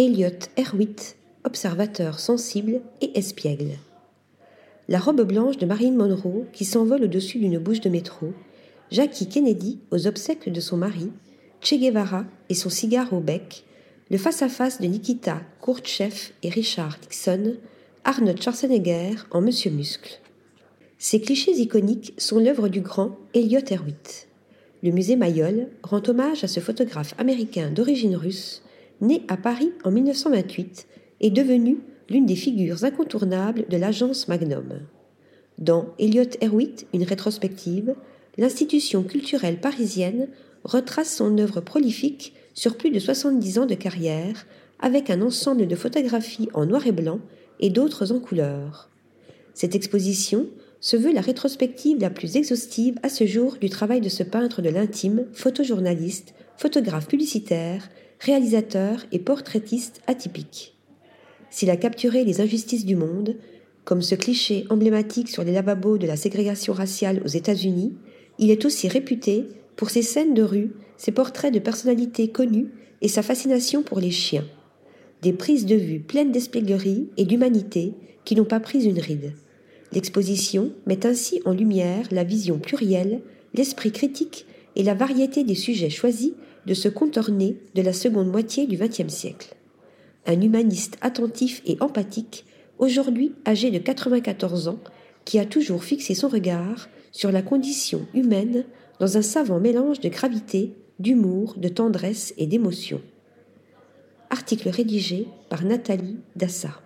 Elliot Erwitt, observateur sensible et espiègle. La robe blanche de Marilyn Monroe qui s'envole au-dessus d'une bouche de métro, Jackie Kennedy aux obsèques de son mari, Che Guevara et son cigare au bec, le face-à-face de Nikita Khrouchtchev et Richard Nixon, Arnold Schwarzenegger en Monsieur Muscle. Ces clichés iconiques sont l'œuvre du grand Elliot Erwitt. Le musée Mayol rend hommage à ce photographe américain d'origine russe, né à Paris en 1928 et devenu l'une des figures incontournables de l'agence Magnum. Dans Elliot Erwitt, une rétrospective, l'institution culturelle parisienne retrace son œuvre prolifique sur plus de 70 ans de carrière, avec un ensemble de photographies en noir et blanc et d'autres en couleur. Cette exposition se veut la rétrospective la plus exhaustive à ce jour du travail de ce peintre de l'intime, photojournaliste, photographe publicitaire, réalisateur et portraitiste atypique. S'il a capturé les injustices du monde, comme ce cliché emblématique sur les lavabos de la ségrégation raciale aux États-Unis, il est aussi réputé pour ses scènes de rue, ses portraits de personnalités connues et sa fascination pour les chiens. Des prises de vue pleines d'espièglerie et d'humanité qui n'ont pas pris une ride. L'exposition met ainsi en lumière la vision plurielle, l'esprit critique et la variété des sujets choisis de ce contorné de la seconde moitié du XXe siècle. Un humaniste attentif et empathique, aujourd'hui âgé de 94 ans, qui a toujours fixé son regard sur la condition humaine dans un savant mélange de gravité, d'humour, de tendresse et d'émotion. Article rédigé par Nathalie Dassa.